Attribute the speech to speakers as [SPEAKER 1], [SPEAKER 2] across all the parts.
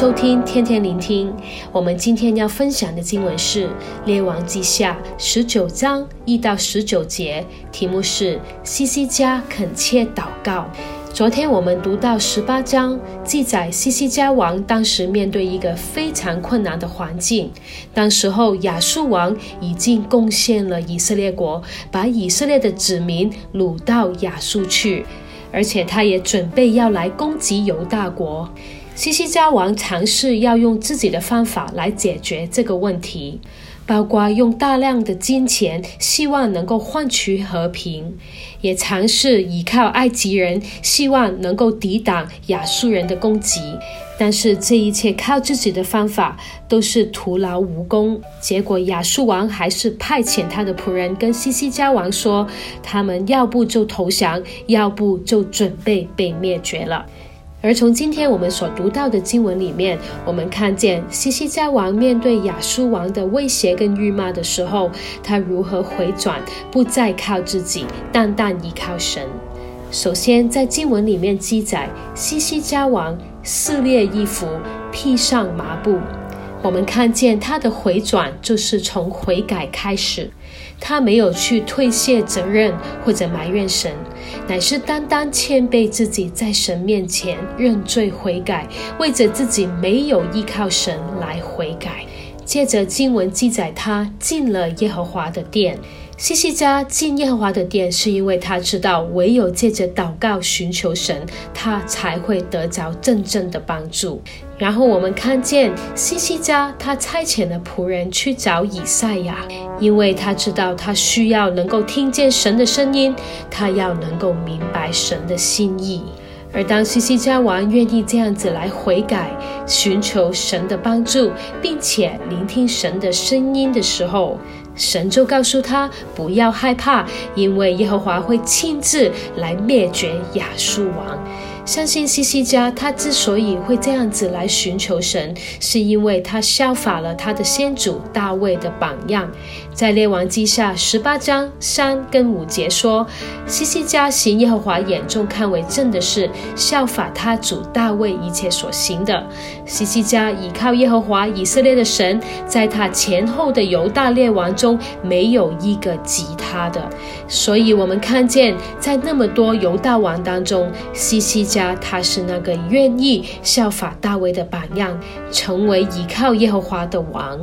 [SPEAKER 1] 收听天天聆听。我们今天要分享的经文是《列王记下》十九章一到十九节，题目是西西家恳切祷告。昨天我们读到十八章，记载西西家王当时面对一个非常困难的环境。当时候亚述王已经攻陷了以色列国，把以色列的子民掳到亚述去，而且他也准备要来攻击犹大国。西西家王尝试要用自己的方法来解决这个问题。包括用大量的金钱，希望能够换取和平，也尝试依靠埃及人，希望能够抵挡亚述人的攻击。但是这一切靠自己的方法都是徒劳无功。结果亚述王还是派遣他的仆人跟西西家王说，他们要不就投降，要不就准备被灭绝了。而从今天我们所读到的经文里面，我们看见西西家王面对亚述王的威胁跟辱骂的时候，他如何回转，不再靠自己，单单依靠神。首先，在经文里面记载，西西家王撕裂衣服，披上麻布。我们看见他的回转，就是从悔改开始。他没有去推卸责任或者埋怨神，乃是单单谦卑自己，在神面前认罪悔改，为着自己没有依靠神来悔改。借着经文记载，他进了耶和华的殿。西西家进耶和华的殿，是因为他知道唯有借着祷告寻求神，他才会得着真正的帮助。然后我们看见西西家，他差遣了仆人去找以赛亚，因为他知道他需要能够听见神的声音，他要能够明白神的心意。而当西西家王愿意这样子来悔改，寻求神的帮助，并且聆听神的声音的时候，神就告诉他不要害怕，因为耶和华会亲自来灭绝亚述王。相信西西家，他之所以会这样子来寻求神，是因为他效法了他的先祖大卫的榜样。在列王记下十八章三跟五节说，西西家行耶和华眼中看为正的事，效法他主大卫一切所行的。西西家倚靠耶和华以色列的神，在他前后的犹大列王中没有一个及他的。所以，我们看见在那么多犹大王当中，西西家。他是那个愿意效法大卫的榜样，成为依靠耶和华的王。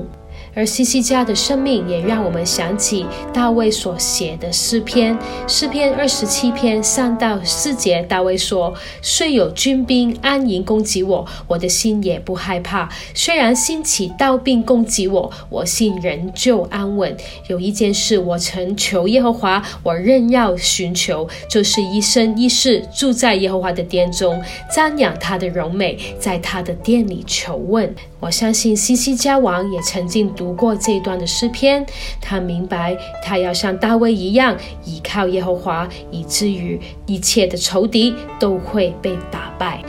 [SPEAKER 1] 而西西家的生命也让我们想起大卫所写的诗篇，诗篇二十七篇三到四节，大卫说：“虽有军兵安营攻击我，我的心也不害怕；虽然兴起刀兵攻击我，我心仍旧安稳。有一件事我曾求耶和华，我仍要寻求，就是一生一世住在耶和华的殿中，瞻仰他的荣美，在他的殿里求问。”我相信西西家王也曾经读过这一段的诗篇，他明白他要像大卫一样依靠耶和华，以至于一切的仇敌都会被打败。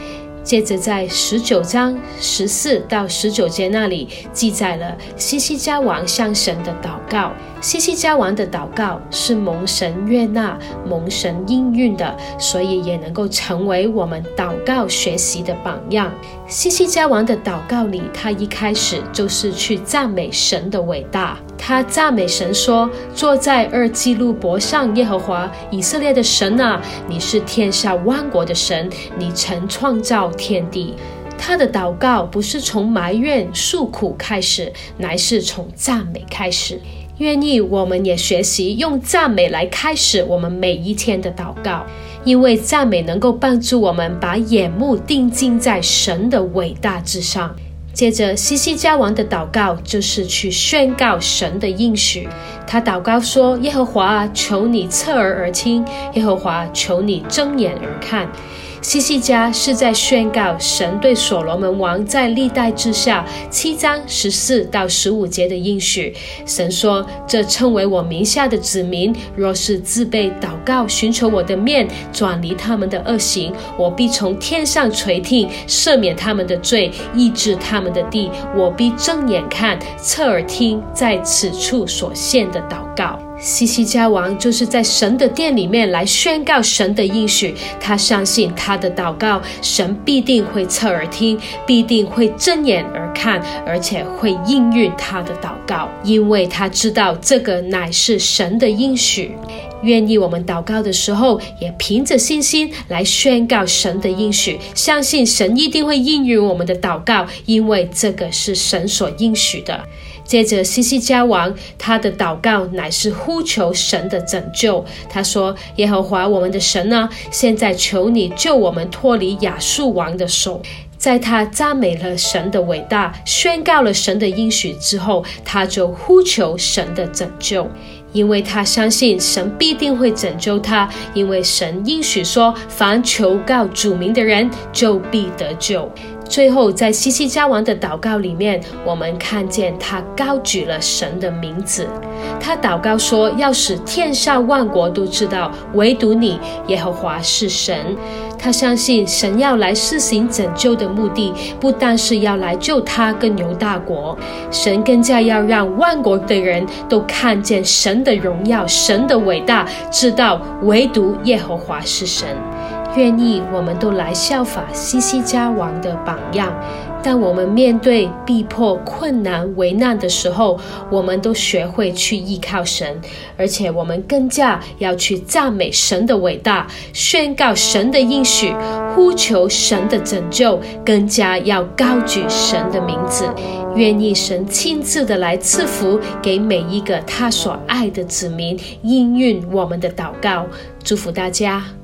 [SPEAKER 1] 接着在十九章十四到十九节那里记载了西西家王向神的祷告。西西家王的祷告是蒙神悦纳、蒙神应允的，所以也能够成为我们祷告学习的榜样。西西家王的祷告里，他一开始就是去赞美神的伟大。他赞美神说：“坐在二基路伯上，耶和华以色列的神啊，你是天下万国的神，你曾创造天地。”他的祷告不是从埋怨诉苦开始，乃是从赞美开始。愿意我们也学习用赞美来开始我们每一天的祷告，因为赞美能够帮助我们把眼目定睛在神的伟大之上。接着，西西家王的祷告就是去宣告神的应许。他祷告说：“耶和华，求你侧耳而听；耶和华，求你睁眼而看。”西西家是在宣告神对所罗门王在历代志下七章十四到十五节的应许。神说：“这称为我名下的子民，若是自备祷告，寻求我的面，转离他们的恶行，我必从天上垂听，赦免他们的罪，医治他们的地。我必睁眼看，侧耳听，在此处所献的祷告。”西西家王就是在神的殿里面来宣告神的应许，他相信他的祷告，神必定会侧耳听，必定会睁眼而看，而且会应允他的祷告，因为他知道这个乃是神的应许。愿意我们祷告的时候，也凭着信心来宣告神的应许，相信神一定会应允我们的祷告，因为这个是神所应许的。接着，西西家王他的祷告乃是呼求神的拯救。他说：“耶和华我们的神呢，现在求你救我们脱离亚述王的手。”在他赞美了神的伟大，宣告了神的应许之后，他就呼求神的拯救，因为他相信神必定会拯救他，因为神应许说：“凡求告主名的人，就必得救。”最后，在西西家王的祷告里面，我们看见他高举了神的名字。他祷告说：“要使天下万国都知道，唯独你耶和华是神。”他相信神要来施行拯救的目的，不单是要来救他跟犹大国，神更加要让万国的人都看见神的荣耀、神的伟大，知道唯独耶和华是神。愿意我们都来效法西西家王的榜样。当我们面对逼迫、困难、危难的时候，我们都学会去依靠神，而且我们更加要去赞美神的伟大，宣告神的应许，呼求神的拯救，更加要高举神的名字。愿意神亲自的来赐福给每一个他所爱的子民，应允我们的祷告。祝福大家。